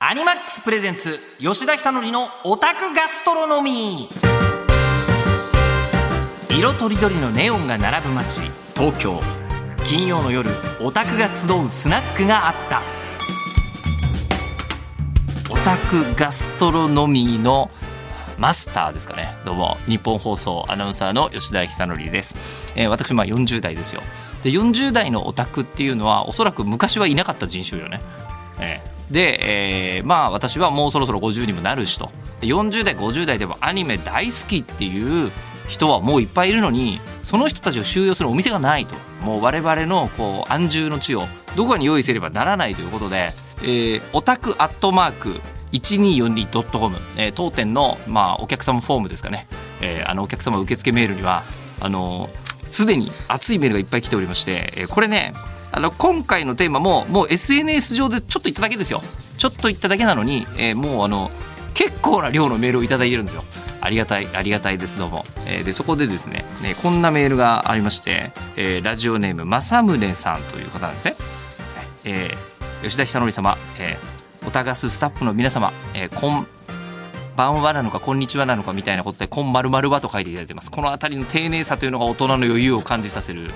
アニマックスプレゼンツ吉田久典のオタクガストロノミ。ー色とりどりのネオンが並ぶ街東京。金曜の夜オタクが集うスナックがあった。オタクガストロノミーのマスターですかね。どうも日本放送アナウンサーの吉田久典です、えー、私まあ40代ですよ。で40代のオタクっていうのはおそらく昔はいなかった人種よね、えーで、えー、まあ私はもうそろそろ50にもなるしと。40代50代でもアニメ大好きっていう人はもういっぱいいるのにその人たちを収容するお店がないと。もう我々のこう安住の地をどこかに用意すればならないということで、えー、オタクアットマーク 1242.com、えー、当店の、まあ、お客様フォームですかね、えー、あのお客様受付メールにはあのすでに熱いメールがいっぱい来ておりまして、えー、これねあの今回のテーマももう SNS 上でちょっと言っただけですよ。ちょっと言っただけなのに、えー、もうあの結構な量のメールを頂いてるんですよ。ありがたいありがたいですどうも、えー、でそこでですねねこんなメールがありまして、えー、ラジオネーム正宗さんという方なんですね、えー、吉田久典様、えー、オタガススタッフの皆様、えー、こんばんはなのかこんにちはなのかみたいなことで「こんまるまるは」と書いていただいてます。この辺りの丁寧さというのが大人の余裕を感じさせる、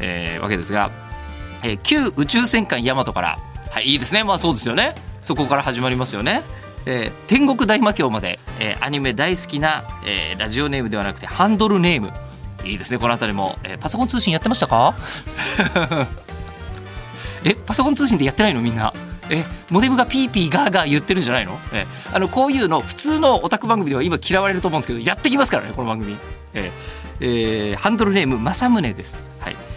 えー、わけですがえー、旧宇宙戦艦ヤマトから。はいいいですね。まあそうですよね。そこから始まりますよね。えー、天国大魔教まで、えー、アニメ大好きな、えー、ラジオネームではなくてハンドルネーム。いいですね。この辺りも、えー、パソコン通信やってましたか？えパソコン通信でやってないのみんな？えモデムがピーピーガーガー言ってるんじゃないの？えあのこういうの普通のオタク番組では今嫌われると思うんですけどやってきますからねこの番組。え、えー、ハンドルネーム正宗です。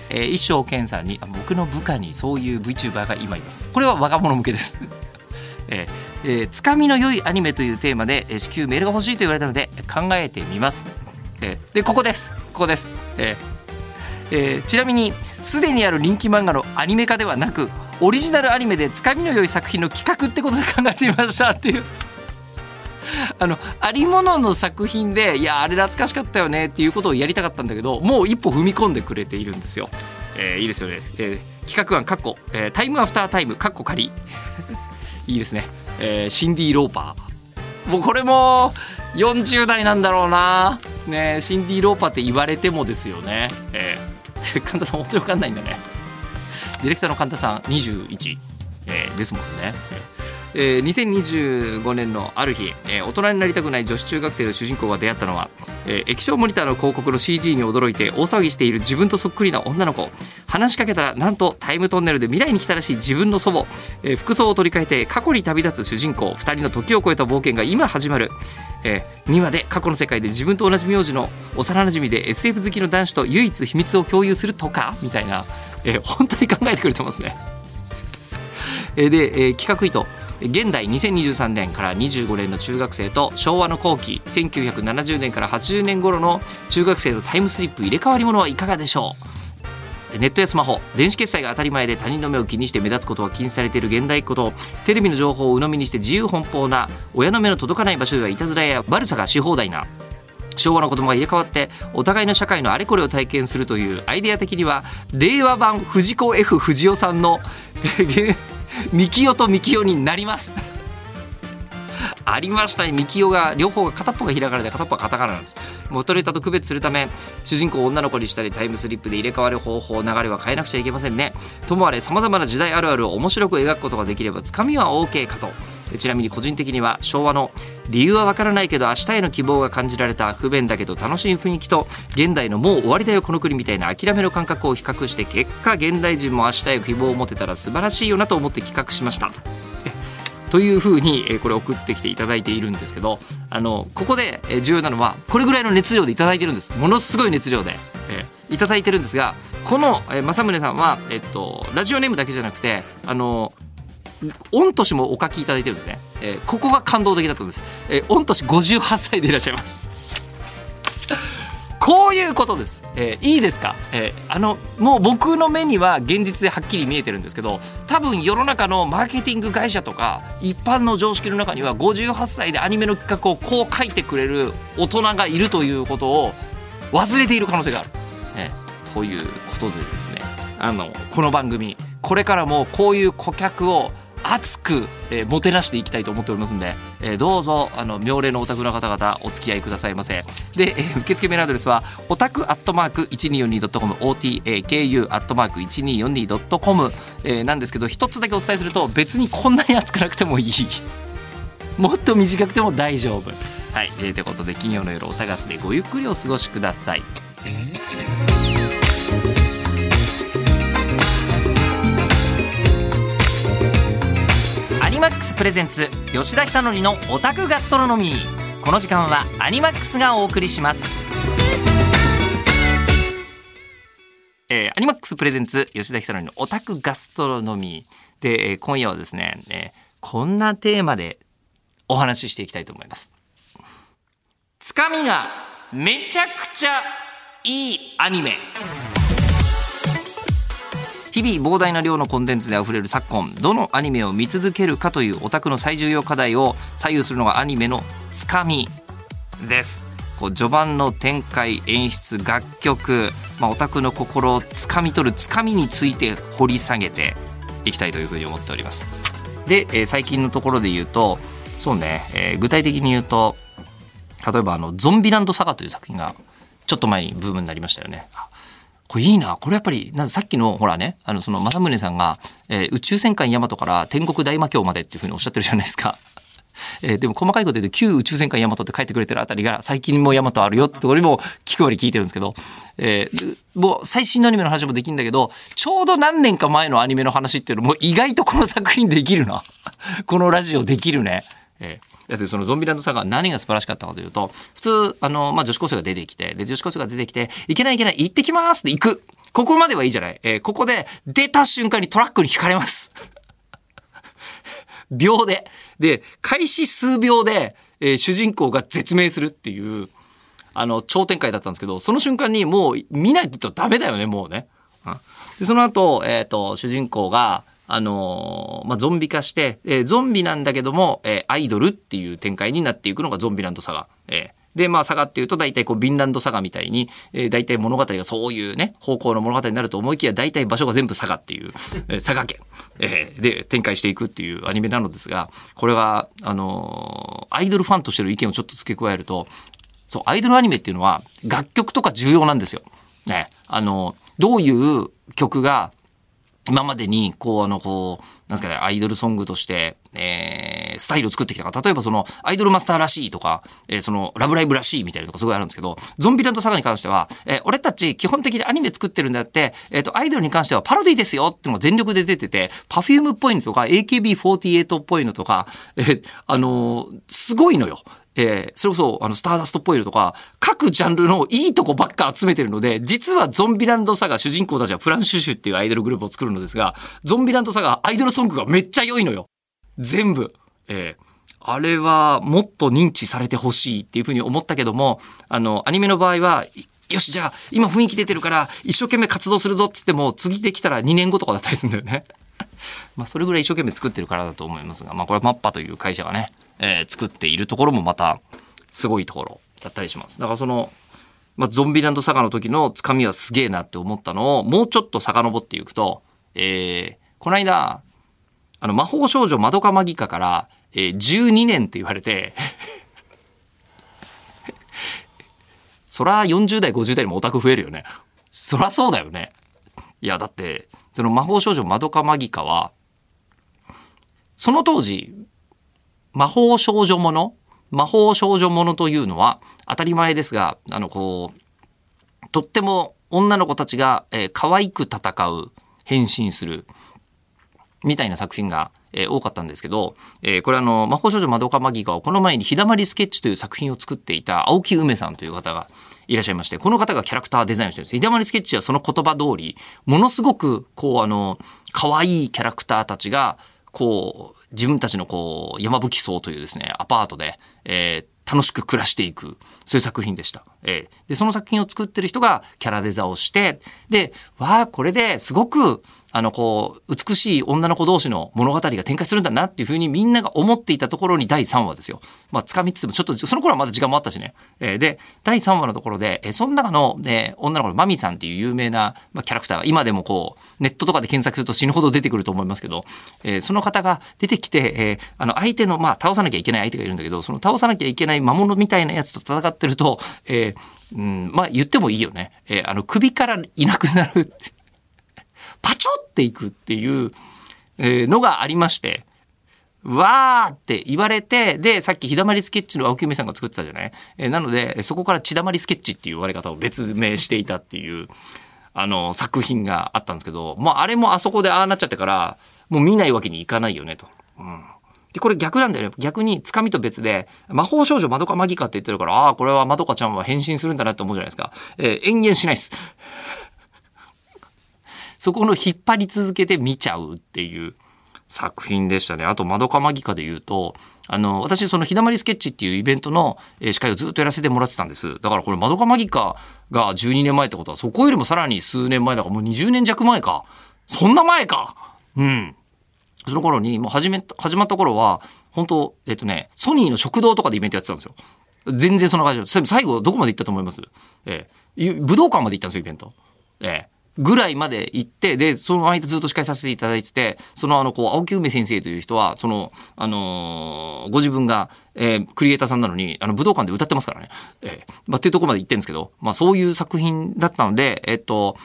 えー、一生健さんに僕の部下にそういう VTuber が今います。これは若者向けです。えー、えー、つかみの良いアニメというテーマで、えー、至急メールが欲しいと言われたので考えてみます、えー、でここです。ここです、えーえー、ちなみにすでにある人気漫画のアニメ化ではなくオリジナルアニメでつかみの良い作品の企画ってことで考えてみましたっていう。あのありものの作品でいやあれ懐かしかったよねっていうことをやりたかったんだけどもう一歩踏み込んでくれているんですよ。えー、いいですよね、えー、企画案かっこ、えー、タイムアフタータイムかっこ仮。いいですね、えー、シンディ・ローパー。もうこれも40代なんだろうな。ねシンディ・ローパーって言われてもですよね、えー、神田さん本当に分かんないんだね。ディレクターの神田さん21、えー、ですもんね、えーえー、2025年のある日、えー、大人になりたくない女子中学生の主人公が出会ったのは、えー、液晶モニターの広告の CG に驚いて大騒ぎしている自分とそっくりな女の子。話しかけたらなんとタイムトンネルで未来に来たらしい自分の祖母、えー、服装を取り替えて過去に旅立つ主人公。2人の時を超えた冒険が今始まる。えー、2話で過去の世界で自分と同じ名字の幼なじみで SF 好きの男子と唯一秘密を共有するとか？みたいな、えー、本当に考えてくれてますね。えで、えー、企画意図。現代2023年から25年の中学生と昭和の後期1970年から80年頃の中学生のタイムスリップ入れ替わりものはいかがでしょう？ネットやスマホ電子決済が当たり前で他人の目を気にして目立つことは禁止されている現代ことテレビの情報を鵜呑みにして自由奔放な親の目の届かない場所ではいたずらや悪さがし放題な昭和の子供が入れ替わってお互いの社会のあれこれを体験するというアイデア的には令和版藤子 F 不二雄さんのミキオとミキオになります。ありましたね。ミキオが両方が片っぽが開かれて片っぽがカタカナなんです。元ネタと区別するため主人公を女の子にしたりタイムスリップで入れ替わる方法流れは変えなくちゃいけませんね。ともあれさまざまな時代あるあるを面白く描くことができればつかみは OK かと。ちなみに個人的には昭和の理由はわからないけど明日への希望が感じられた不便だけど楽しい雰囲気と現代のもう終わりだよこの国みたいな諦めの感覚を比較して結果現代人も明日へ希望を持てたら素晴らしいよなと思って企画しました。というふうにこれ送ってきていただいているんですけどあのここで重要なのはこれぐらいの熱量でいただいてるんですものすごい熱量で、えいただいてるんですがこの政宗さんは、えっと、ラジオネームだけじゃなくてあの御年もお書きいただいてるんですね、えー、ここが感動的だったんです、えー、御年58歳でいらっしゃいます。こういうことです、えー、いいですか、えー、あのもう僕の目には現実ではっきり見えてるんですけど多分世の中のマーケティング会社とか一般の常識の中には58歳でアニメの企画をこう書いてくれる大人がいるということを忘れている可能性がある、えー、ということでですね。あのこの番組これからもこういう顧客を熱く、えーもてなしていきたいと思っておりますんで、えーどうぞあの妙齢のオタクの方々お付き合いくださいませ。で、えー受付メールアドレスはオタクアットマーク 1242.com otaku アットマーク 1242.com、えーなんですけど一つだけお伝えすると別にこんなに熱くなくてもいい。もっと短くても大丈夫。はい、えーということで金曜の夜オタガスでごゆっくりお過ごしください。アニクスプレゼンツ吉田久典のオタクガストロノミー。この時間はアニマックスがお送りします。えーアニマックスプレゼンツ吉田久典のオタクガストロノミー。で、えー今夜はですね、えーこんなテーマでお話ししていきたいと思います。つかみがめちゃくちゃいいアニメ。日々膨大な量のコンテンツであふれる昨今どのアニメを見続けるかというオタクの最重要課題を左右するのがアニメのつかみですこう序盤の展開演出楽曲、まあ、オタクの心をつかみ取るつかみについて掘り下げていきたいというふうに思っておりますで、えー最近のところで言うとそうね、えー具体的に言うと例えばあの「ゾンビランドサガ」という作品がちょっと前にブームになりましたよね。これいいなこれやっぱりなんさっきのほらねあのその政宗さんが、えー宇宙戦艦ヤマトから天国大魔教までっていうふうにおっしゃってるじゃないですか。えーでも細かいこと言うと旧宇宙戦艦ヤマトって書いてくれてるあたりが最近もヤマトあるよってところにも聞くように聞いてるんですけど、えーもう最新のアニメの話もできるんだけどちょうど何年か前のアニメの話っていうのも意外とこの作品できるな このラジオできるね。えーやつそのゾンビランドサガ何が素晴らしかったかというと普通あの、まあ、女子高生が出てきてで女子高生が出てきて「いけないいけない行ってきます」って行く。ここまではいいじゃない、えーここで出た瞬間にトラックに引かれます。秒で。で開始数秒で、えー主人公が絶命するっていうあの超展開だったんですけどその瞬間にもう見ないとダメだよねもうね。でその後、えー、と主人公があのーまあ、ゾンビ化して、えーゾンビなんだけども、えーアイドルっていう展開になっていくのがゾンビランドサガ。えーで、まあ、サガっていうと大体こう、ヴィンランドサガみたいに、えー、大体物語がそういうね、方向の物語になると思いきや、大体場所が全部サガっていう、えー、佐賀県、えーで展開していくっていうアニメなのですが、これは、あのーアイドルファンとしての意見をちょっと付け加えると、そう、アイドルアニメっていうのは楽曲とか重要なんですよ。ね。あの、どういう曲が今までに、こう、あの、こう、なんですかね、アイドルソングとして、えー、スタイルを作ってきたか例えばその、アイドルマスターらしいとか、えーその、ラブライブらしいみたいなとかすごいあるんですけど、ゾンビランドサガに関しては、えー俺たち基本的にアニメ作ってるんだって、えっ、と、アイドルに関してはパロディですよっていうのが全力で出てて、パフュームっぽいのとか、AKB48 っぽいのとか、えーあのーすごいのよ。えーそれこそ、あの、スターダストっぽいのとか、各ジャンルのいいとこばっか集めてるので、実はゾンビランドサガ主人公たちはフランシュシュっていうアイドルグループを作るのですが、ゾンビランドサガアイドルソングがめっちゃ良いのよ。全部。えーあれはもっと認知されてほしいっていうふうに思ったけども、あの、アニメの場合は、よし、じゃあ、今雰囲気出てるから、一生懸命活動するぞっつっても、次できたら2年後とかだったりするんだよね。まあ、それぐらい一生懸命作ってるからだと思いますが、まあ、これはマッパという会社がね、えー作っているところもまた、すごいところだったりします。だからその、まあ、ゾンビランドサガの時のつかみはすげえなって思ったのを、もうちょっと遡っていくと、えーこの間、あの、魔法少女まどかマギカから、えー12年って言われて、そら40代、50代にもオタク増えるよね。そらそうだよね。いや、だって、その魔法少女まどかマギカは、その当時、魔法少女もの魔法少女ものというのは当たり前ですが、あの、こう、とっても女の子たちが、えー可愛く戦う、変身する、みたいな作品が、えー多かったんですけど、えーこれあの、魔法少女まどかマギカをこの前に日だまりスケッチという作品を作っていた青木梅さんという方がいらっしゃいまして、この方がキャラクターデザインをしてるんです。日だまりスケッチはその言葉通り、ものすごく、こうあの、可愛いキャラクターたちが、こう、自分たちのこう、山吹荘というですね、アパートで、えー楽しく暮らしていく、そういう作品でした。えーで、その作品を作ってる人がキャラデザをして、で、わあ、これですごく、あのこう美しい女の子同士の物語が展開するんだなっていうふうにみんなが思っていたところに第3話ですよ。まあつかみつつもちょっとその頃はまだ時間もあったしね。えー、で第3話のところで、えー、その中の、えー、女の子のマミさんっていう有名な、まあ、キャラクターが今でもこうネットとかで検索すると死ぬほど出てくると思いますけど、えー、その方が出てきて、えー、あの相手のまあ倒さなきゃいけない相手がいるんだけどその倒さなきゃいけない魔物みたいなやつと戦ってると、えーうん、まあ言ってもいいよね。えー、あの首からいなくなるパチョっていくっていうのがありまして、わーって言われて、で、さっき日だまりスケッチの青木梅さんが作ってたじゃない？えなので、そこから血だまりスケッチっていう言われ方を別名していたっていう、あの、作品があったんですけど、まあ、あれもあそこでああなっちゃってから、もう見ないわけにいかないよねと。うん。で、これ逆なんだよね。逆に、つかみと別で、魔法少女まどかマギカって言ってるから、ああ、これはまどかちゃんは変身するんだなって思うじゃないですか。えー、延々しないです。そこの引っ張り続けて見ちゃうっていう作品でしたね。あと、まどかマギカで言うと、あの、私、その、ひだまりスケッチっていうイベントの司会をずっとやらせてもらってたんです。だからこれ、まどかマギカが12年前ってことは、そこよりもさらに数年前だから、もう20年弱前か。そんな前かうん。その頃に、もう始め、始まった頃は、本当えっとね、ソニーの食堂とかでイベントやってたんですよ。全然そんな感じで。最後、どこまで行ったと思います？ええ。武道館まで行ったんですよ、イベント。ええ。ぐらいまで行って、で、その間ずっと司会させていただいてて、そのあの、こう、青木梅先生という人は、その、あのー、ご自分が、えー、クリエイターさんなのに、あの、武道館で歌ってますからね。えー、まあ、っていうとこまで行ってんですけど、まあ、そういう作品だったので、えっと、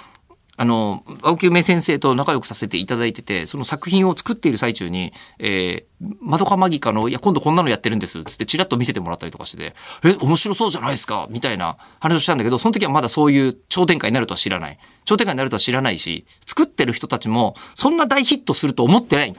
あの、青木梅先生と仲良くさせていただいてて、その作品を作っている最中に、えー、まどかまぎかの、いや、今度こんなのやってるんです、つってチラッと見せてもらったりとかしてて、え、面白そうじゃないですかみたいな話をしたんだけど、その時はまだそういう超展開になるとは知らない。超展開になるとは知らないし、作ってる人たちも、そんな大ヒットすると思ってない。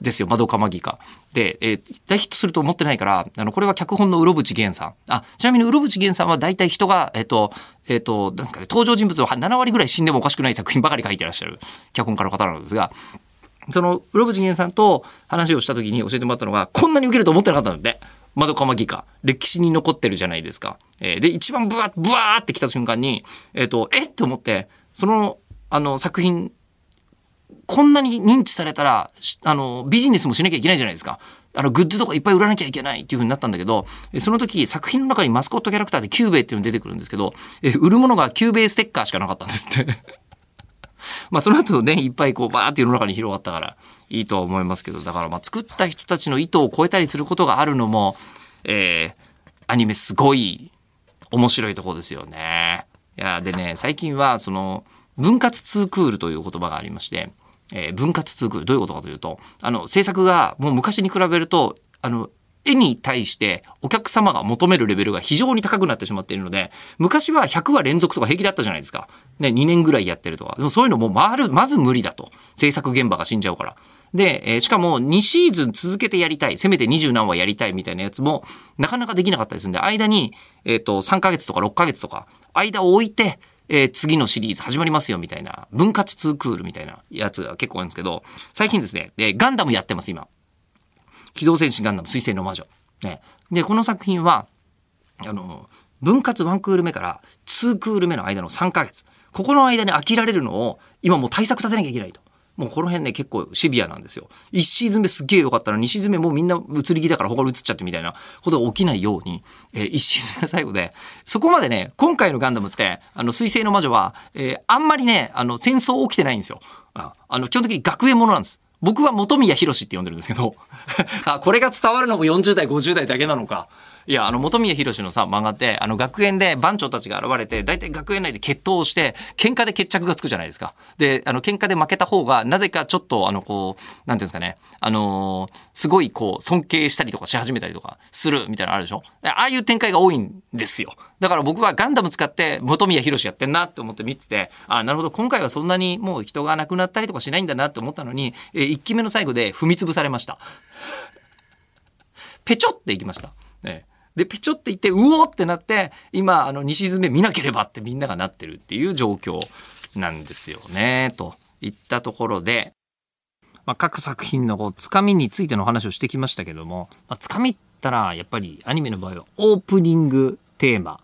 ですよ、窓かマギか。で、えー、大ヒットすると思ってないから、あの、これは脚本のうろぶち源さん。あ、ちなみにうろぶち源さんは大体人が、えっ、ー、と、えっ、ー、と、なんですかね、登場人物を7割ぐらい死んでもおかしくない作品ばかり書いてらっしゃる脚本家の方なんですが、その、うろぶち源さんと話をした時に教えてもらったのが、こんなに受けると思ってなかったんだって。まどかマギカ。歴史に残ってるじゃないですか。えー、で、一番ブワー、ブワーって来た瞬間に、えっ、と、えって思って、その、あの、作品こんなに認知されたら、あの、ビジネスもしなきゃいけないじゃないですか。あの、グッズとかいっぱい売らなきゃいけないっていう風になったんだけど、その時、作品の中にマスコットキャラクターでキュゥべえっていうの出てくるんですけど、え売るものがキュゥべえステッカーしかなかったんですって まあ、その後ね、いっぱいこう、バーって世の中に広がったから、いいとは思いますけど、だからまあ、作った人たちの意図を超えたりすることがあるのも、えー、アニメすごい面白いとこですよね。いや、でね、最近は、その、分割ツークールという言葉がありまして、えー、分割通空どういうことかというとあの制作がもう昔に比べるとあの絵に対してお客様が求めるレベルが非常に高くなってしまっているので昔は100話連続とか平気だったじゃないですか、ね、2年ぐらいやってるとか。でもそういうのもまるまず無理だと。制作現場が死んじゃうから。で、えー、しかも2シーズン続けてやりたい、せめて20何話やりたいみたいなやつも、なかなかできなかったりするんで、間に、えっ、ー、と、3ヶ月とか6ヶ月とか、間を置いて、えー、次のシリーズ始まりますよみたいな、分割2クールみたいなやつが結構あるんですけど、最近ですね、えー、ガンダムやってます、今。機動戦士ガンダム、水星の魔女。ね。で、この作品は、あの、分割1クール目から2クール目の間の3ヶ月。ここの間に飽きられるのを、今もう対策立てなきゃいけないと。もうこの辺ね、結構シビアなんですよ。1シーズン目すっげえ良かったら、2シーズン目もうみんな移り気だから他に移っちゃってみたいなことが起きないように、えー、1シーズン目最後で、そこまでね、今回のガンダムって、あの、水星の魔女は、えー、あんまりね、あの、戦争起きてないんですよ。あの、基本的に学園ものなんです。僕は本宮博って呼んでるんですけど あ、これが伝わるのも40代、50代だけなのか。いや、あの、本宮博のさ、漫画って、あの、学園で番長たちが現れて、大体学園内で決闘をして、喧嘩で決着がつくじゃないですか。で、あの、喧嘩で負けた方が、なぜかちょっと、あの、こう、なんていうんですかね、あのー、すごい、こう、尊敬したりとかし始めたりとかするみたいなのあるでしょああいう展開が多いんですよ。だから僕はガンダム使って本宮博やってんなって思って見てて、あなるほど、今回はそんなにもう人が亡くなったりとかしないんだなって思ったのに、え、1期目の最後で踏み潰されました。ペチョっていきました。ねで、ペチョって言って、うおってなって、今、あの、2シーズン目見なければってみんながなってるっていう状況なんですよね、といったところで、まあ、各作品のこう、つかみについての話をしてきましたけども、まあ、つかみったら、やっぱりアニメの場合はオープニングテーマ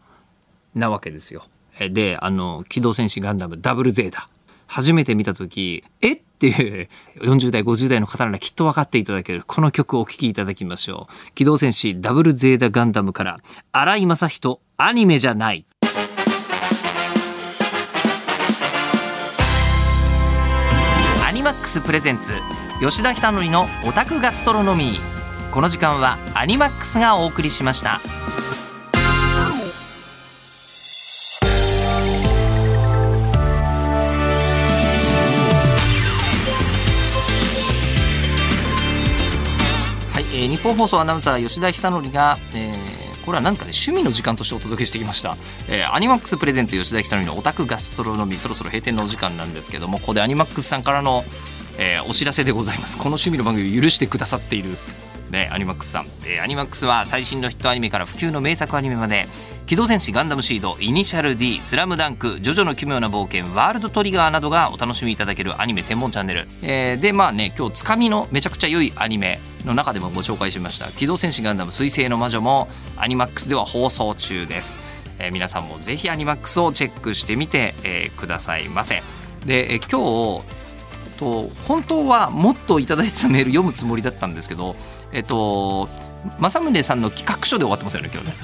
なわけですよ。で、あの、機動戦士ガンダムダブルゼータ。初めて見た時え？っていう40代50代の方ならきっと分かっていただける。この曲をお聴きいただきましょう。機動戦士ダブルゼータガンダムから荒井正人アニメじゃないアニマックスプレゼンツ吉田久典のオタクガストロノミー。この時間はアニマックスがお送りしました。ー、ニッポン放送アナウンサー吉田尚記が、えーこれは何ですかね趣味の時間としてお届けしてきました、えーアニマックス presents 吉田尚記のオタクガストロノミーそろそろ閉店のお時間なんですけどもここでアニマックスさんからの、えーお知らせでございます。この趣味の番組を許してくださっているね、アニマックスさん、えーアニマックスは最新のヒットアニメから不朽の名作アニメまで「機動戦士ガンダムシード」「イニシャル D」「スラムダンク」「ジョジョの奇妙な冒険」「ワールドトリガー」などがお楽しみいただけるアニメ専門チャンネル、えーでまあね今日つかみのめちゃくちゃ良いアニメ。の中でもご紹介しました「機動戦士ガンダム水星の魔女」もアニマックスでは放送中です、えー皆さんもぜひアニマックスをチェックしてみて、えーくださいませ。で、えー今日と本当はもっといただいてたメール読むつもりだったんですけどえっと政宗さんの企画書で終わってますよね今日ね。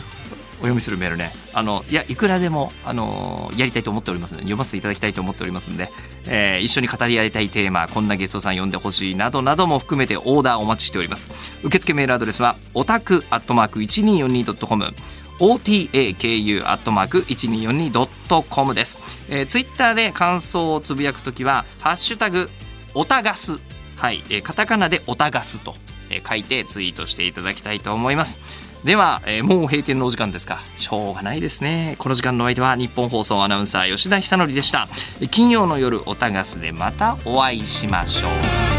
お読みするメールね。あのいやいくらでもあのやりたいと思っておりますので読ませていただきたいと思っておりますので、えー一緒に語り合いたいテーマこんなゲストさん呼んでほしいなどなども含めてオーダーお待ちしております。受付メールアドレスはオタクアットマーク 1242.com otaku アットマーク 1242.com です、えー、ツイッターで感想をつぶやくときはハッシュタグオタガス。はい、えーカタカナでオタガスと、えー書いてツイートしていただきたいと思います。では、えーもう閉店のお時間ですか。しょうがないですね。この時間のお相手は日本放送アナウンサー吉田久典でした。金曜の夜おたがすでまたお会いしましょう。